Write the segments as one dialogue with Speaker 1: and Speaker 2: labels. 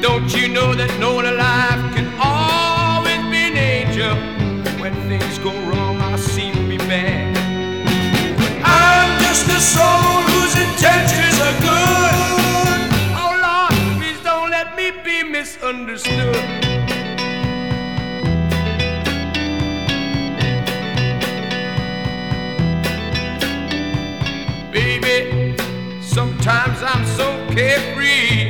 Speaker 1: Don't you know that no one alive can always be an angel? When things go wrong, I seem to be bad. But I'm just a soul whose intentions are good. Oh Lord, please don't let me be misunderstood. Baby, sometimes I'm so carefree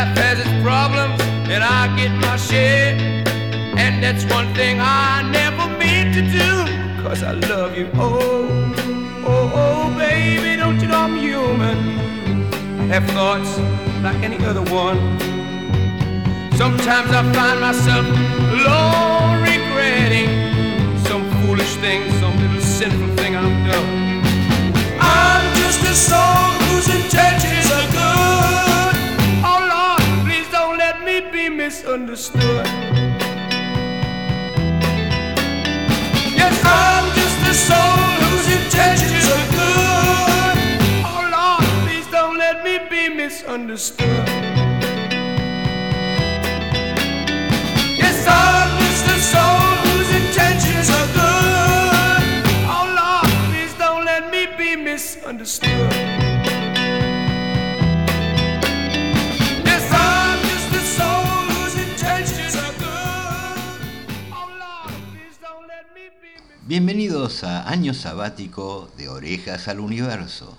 Speaker 1: Life has its problems, and I get my share. And that's one thing I never meant to do, cause I love you. Oh, oh, oh, baby, don't you know I'm human? I have thoughts like any other one. Sometimes I find myself alone regretting some foolish thing, some little sinful thing I've done. I'm just a soul whose intentions misunderstood. Yes, I'm just a soul whose intentions are good. Oh Lord, please don't let me be misunderstood. Yes, I'm just a soul whose intentions are good. Oh Lord, please don't let me be misunderstood.
Speaker 2: Bienvenidos a Año Sabático de Orejas al Universo.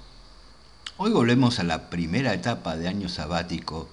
Speaker 2: Hoy volvemos a la primera etapa de Año Sabático,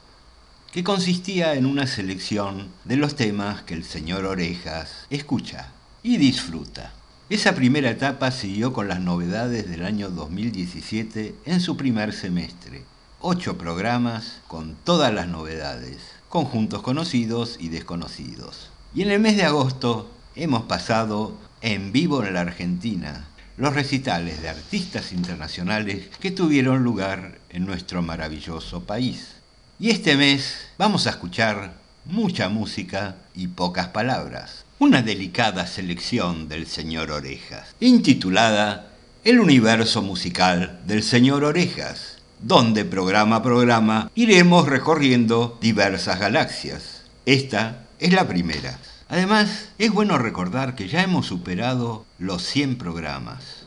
Speaker 2: que consistía en una selección de los temas que el señor Orejas escucha y disfruta. Esa primera etapa siguió con las novedades del año 2017 en su primer semestre. Ocho programas con todas las novedades, conjuntos conocidos y desconocidos. Y en el mes de agosto hemos pasado en vivo en la Argentina, los recitales de artistas internacionales que tuvieron lugar en nuestro maravilloso país. Y este mes vamos a escuchar mucha música y pocas palabras. Una delicada selección del señor Orejas, intitulada El universo musical del señor Orejas, donde programa a programa iremos recorriendo diversas galaxias. Esta es la primera. Además, es bueno recordar que ya hemos superado los 100 programas.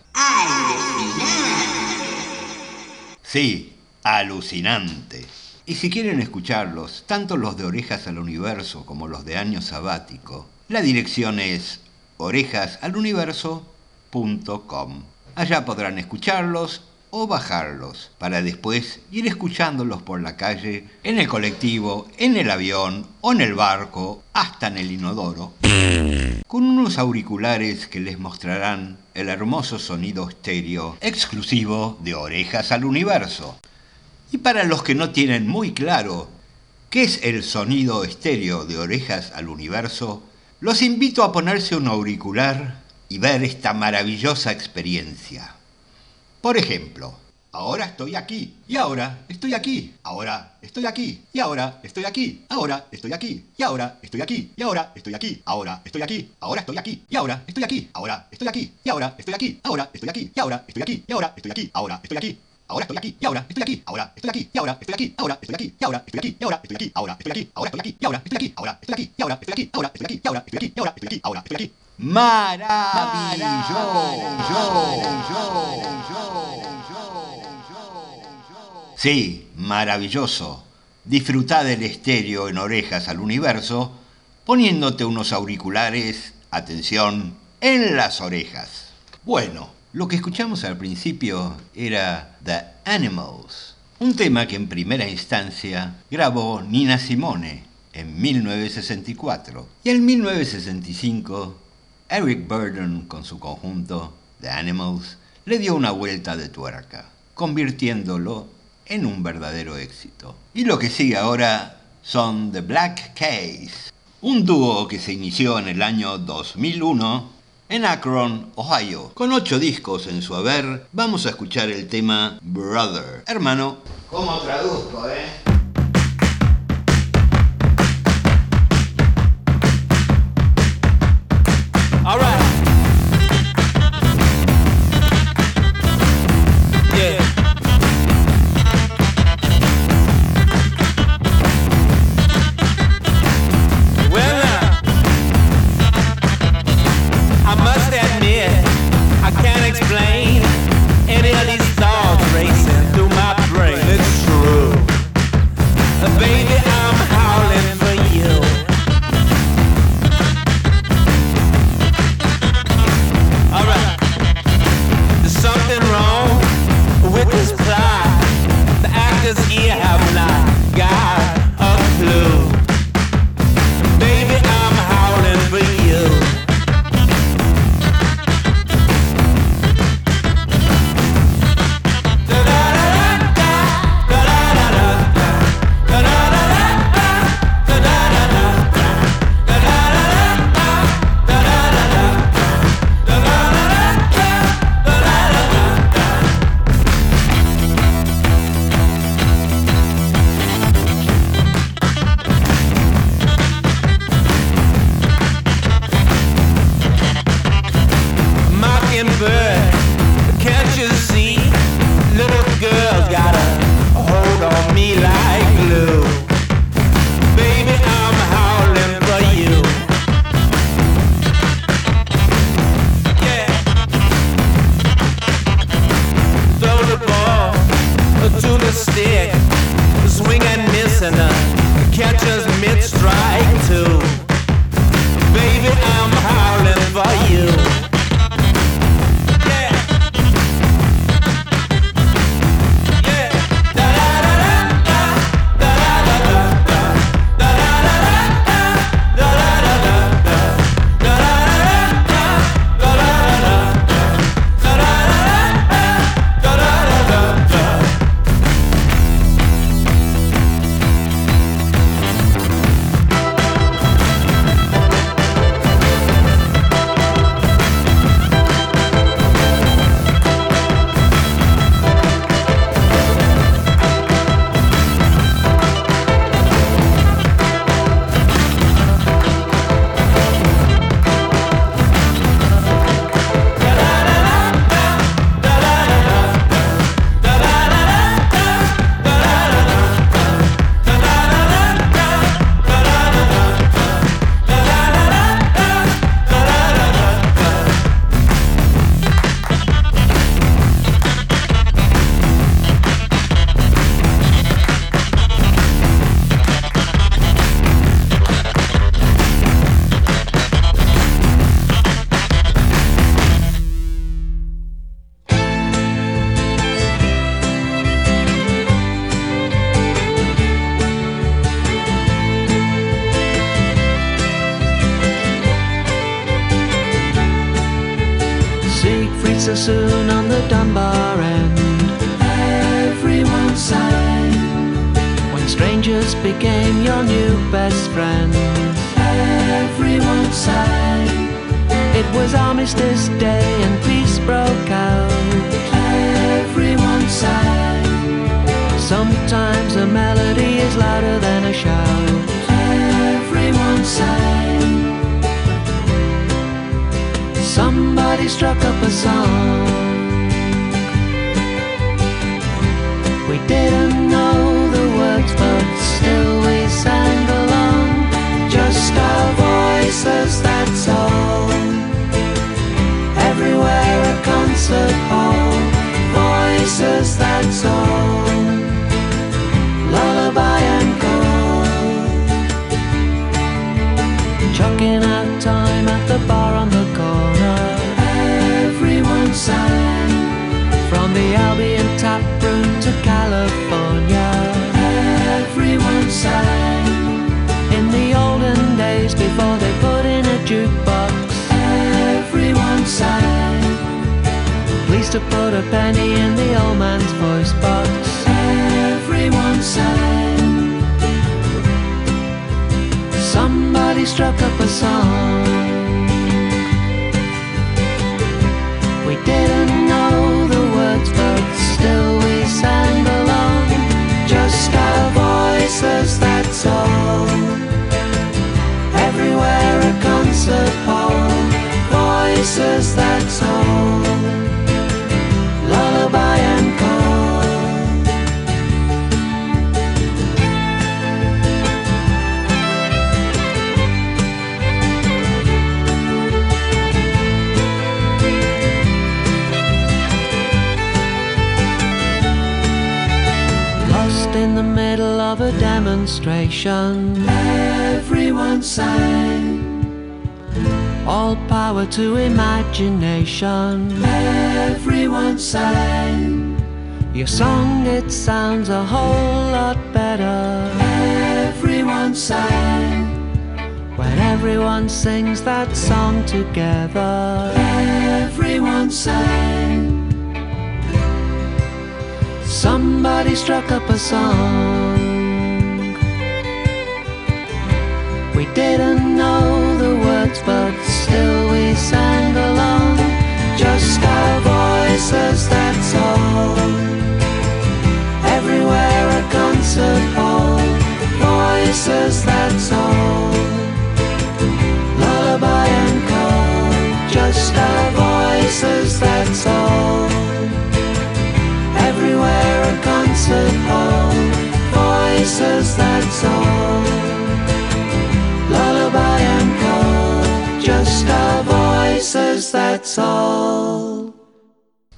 Speaker 2: Sí, alucinante. Y si quieren escucharlos, tanto los de Orejas al Universo como los de Año Sabático, la dirección es orejasaluniverso.com. Allá podrán escucharlos o bajarlos para después ir escuchándolos por la calle, en el colectivo, en el avión o en el barco, hasta en el inodoro, con unos auriculares que les mostrarán el hermoso sonido estéreo exclusivo de Orejas al Universo. Y para los que no tienen muy claro qué es el sonido estéreo de Orejas al Universo, los invito a ponerse un auricular y ver esta maravillosa experiencia. Por ejemplo, ahora estoy aquí, y ahora estoy aquí, ahora estoy aquí, y ahora estoy aquí, ahora estoy aquí, y ahora estoy aquí, y ahora estoy aquí, ahora estoy aquí, ahora estoy aquí, y ahora estoy aquí, ahora estoy aquí, y ahora estoy aquí, ahora estoy aquí, y ahora estoy aquí, y ahora estoy aquí, ahora estoy aquí. Ahora estoy aquí, y ahora estoy aquí, ahora estoy aquí, y ahora estoy aquí, ahora estoy aquí, y ahora estoy aquí, y ahora estoy aquí, ahora estoy aquí, ahora estoy aquí, y ahora estoy aquí, ahora estoy aquí, ahora estoy aquí, ahora estoy aquí, y ahora estoy aquí, y ahora estoy aquí, ahora estoy aquí. Maravilloso. Sí, maravilloso. disfruta del estéreo en orejas al universo poniéndote unos auriculares, atención, en las orejas. Bueno, lo que escuchamos al principio era The Animals, un tema que en primera instancia grabó Nina Simone en 1964 y en 1965 Eric Burden con su conjunto The Animals le dio una vuelta de tuerca, convirtiéndolo en un verdadero éxito. Y lo que sigue ahora son The Black Case, un dúo que se inició en el año 2001 en Akron, Ohio. Con ocho discos en su haber, vamos a escuchar el tema Brother. Hermano, ¿cómo traduzco, eh?
Speaker 3: was Armistice Day and peace broke out. Everyone sang. Sometimes a melody is louder than a shout. Everyone sang. Somebody struck up a song. us hall, Voices that song, lullaby and call. Chucking out time at the bar on the corner. Everyone sang from the Albion. To put a penny in the old man's voice box. Everyone sang. Somebody struck up a song. We didn't know the words, but still we sang along. Just our voices, that's all. Everywhere a concert hall, voices, that's all. Demonstration, everyone sang. All power to imagination, everyone sang. Your song, it sounds a whole lot better. Everyone sang. When everyone sings that song together, everyone sang. Somebody struck up a song. Didn't know the words, but still we sang along. Just our voices, that's all. Everywhere a concert hall, voices, that's all. Lullaby and call, just our voices, that's all. Everywhere a concert hall, voices, that's all.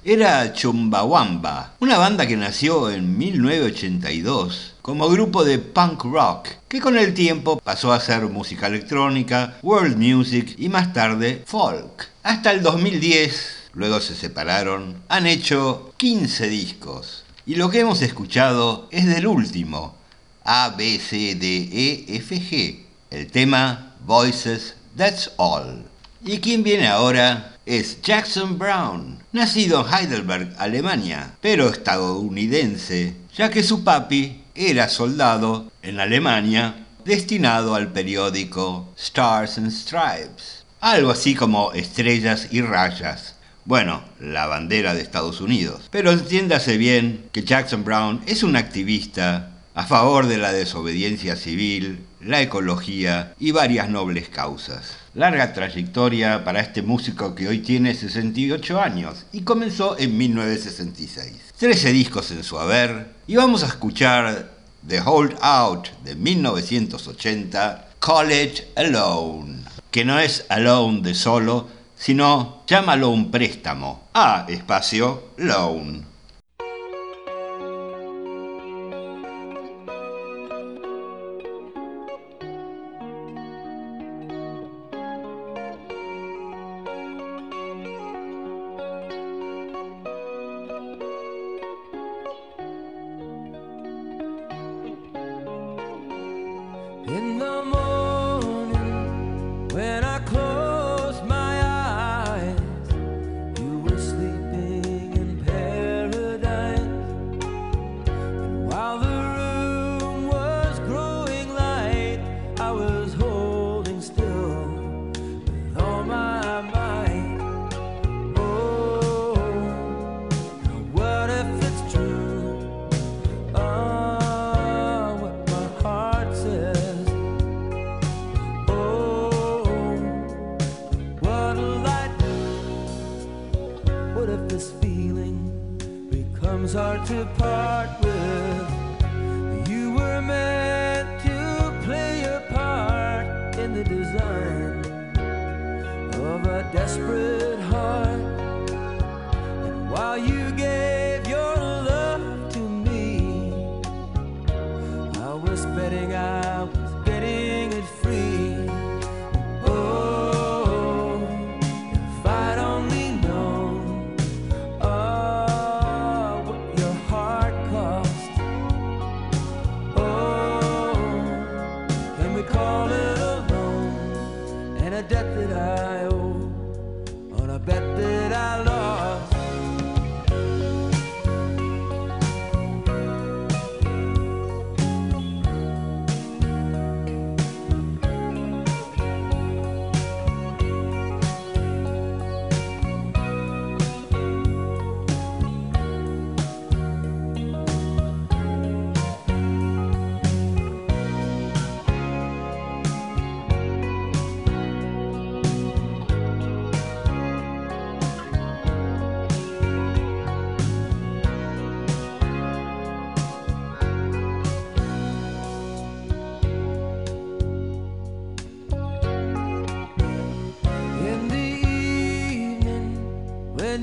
Speaker 2: Era Chumbawamba, una banda que nació en 1982 como grupo de punk rock, que con el tiempo pasó a ser música electrónica, world music y más tarde folk. Hasta el 2010, luego se separaron, han hecho 15 discos. Y lo que hemos escuchado es del último, A, B, C, D, E, F, G, el tema Voices, That's All. Y quien viene ahora es Jackson Brown, nacido en Heidelberg, Alemania, pero estadounidense, ya que su papi era soldado en Alemania destinado al periódico Stars and Stripes, algo así como estrellas y rayas. Bueno, la bandera de Estados Unidos. Pero entiéndase bien que Jackson Brown es un activista a favor de la desobediencia civil, la ecología y varias nobles causas. Larga trayectoria para este músico que hoy tiene 68 años y comenzó en 1966. 13 discos en su haber y vamos a escuchar The Hold Out de 1980, College Alone, que no es alone de solo, sino llámalo un préstamo. A espacio loan.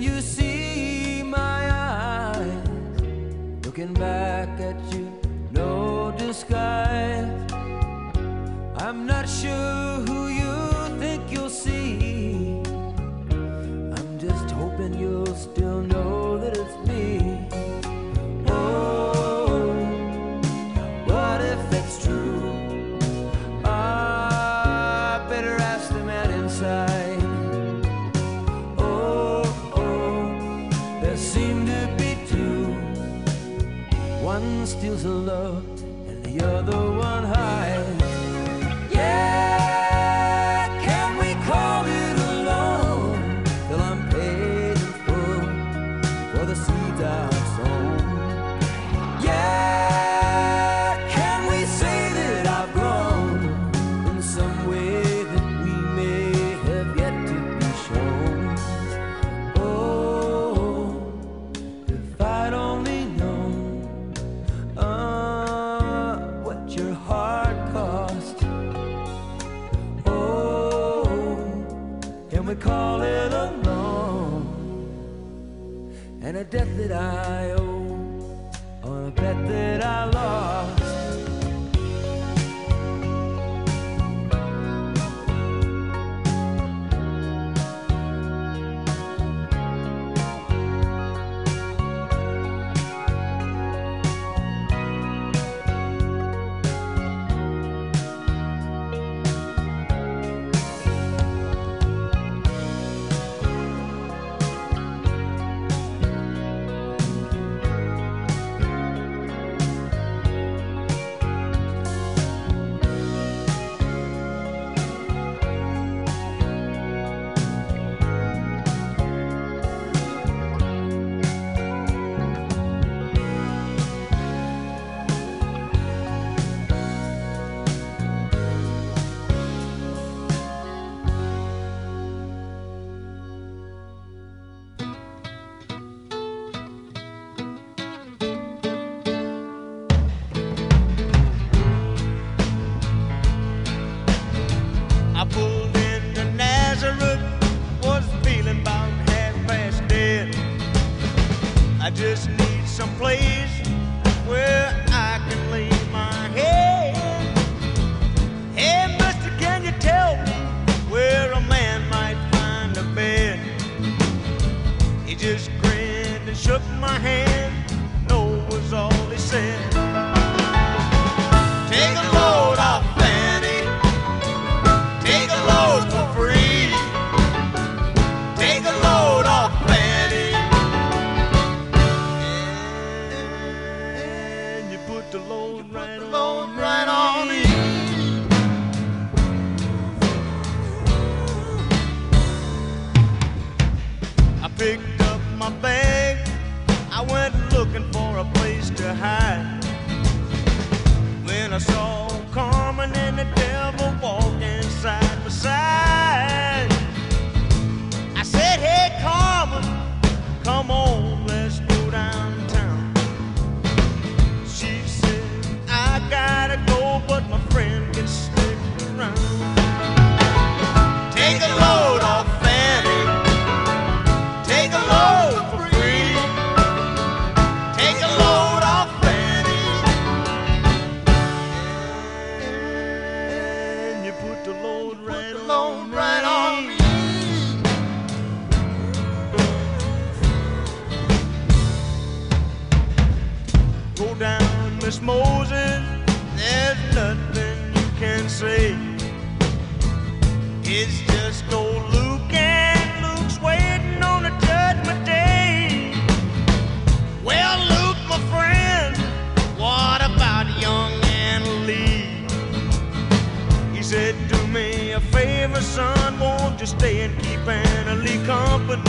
Speaker 4: You see my eyes looking back at you, no disguise. I'm not sure
Speaker 5: pulled into Nazareth, was feeling about half past dead. I just need some place where I can lay my head. Hey, can you tell me where a man might find a bed? He just grinned and shook my hand. No was all he said. My bag. I went looking for a place to hide. When I saw Carmen and the devil walking side by side, Moses. There's nothing you can say. It's just old Luke and Luke's waiting on a judgment day. Well, Luke, my friend, what about young Anna Lee? He said, Do me a favor, son, won't you stay and keep Anna Lee company?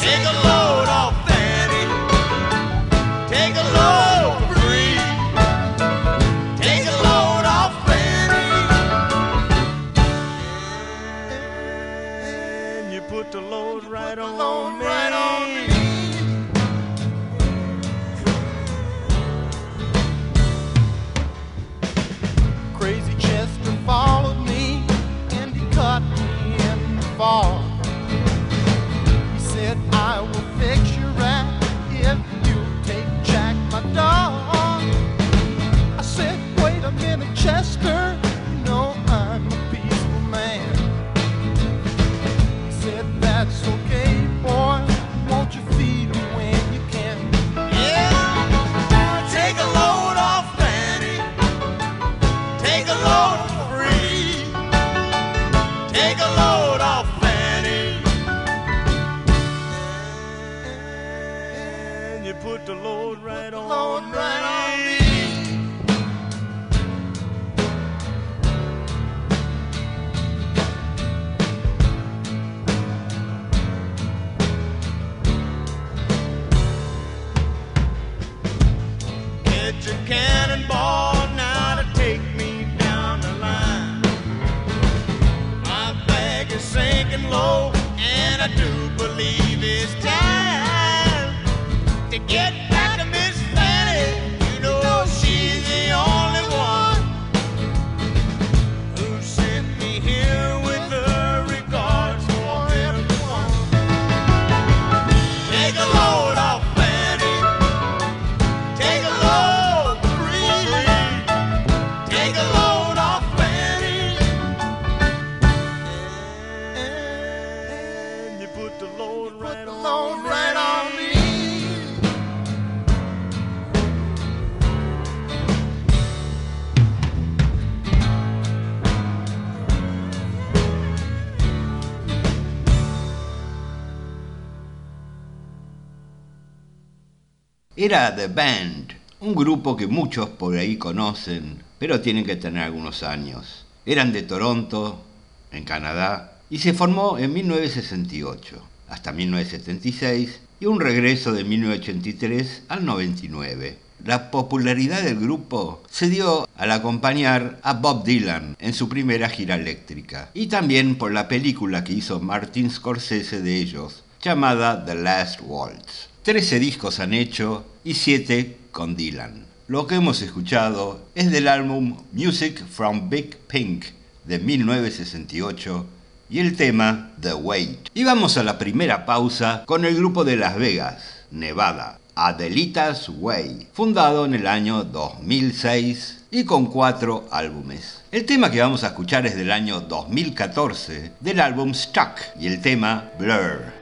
Speaker 5: Take a load off, load right on me.
Speaker 6: Crazy Chester followed me and he caught me in the fall.
Speaker 1: Era The Band, un grupo que muchos por ahí conocen, pero tienen que tener algunos años. Eran de Toronto, en Canadá, y se formó en 1968 hasta 1976 y un regreso de 1983 al 99. La popularidad del grupo se dio al acompañar a Bob Dylan en su primera gira eléctrica y también por la película que hizo Martin Scorsese de ellos, llamada The Last Waltz. 13 discos han hecho y 7 con Dylan. Lo que hemos escuchado es del álbum Music from Big Pink de 1968 y el tema The Wait. Y vamos a la primera pausa con el grupo de Las Vegas, Nevada, Adelita's Way, fundado en el año 2006 y con cuatro álbumes. El tema que vamos a escuchar es del año 2014 del álbum Stuck y el tema Blur.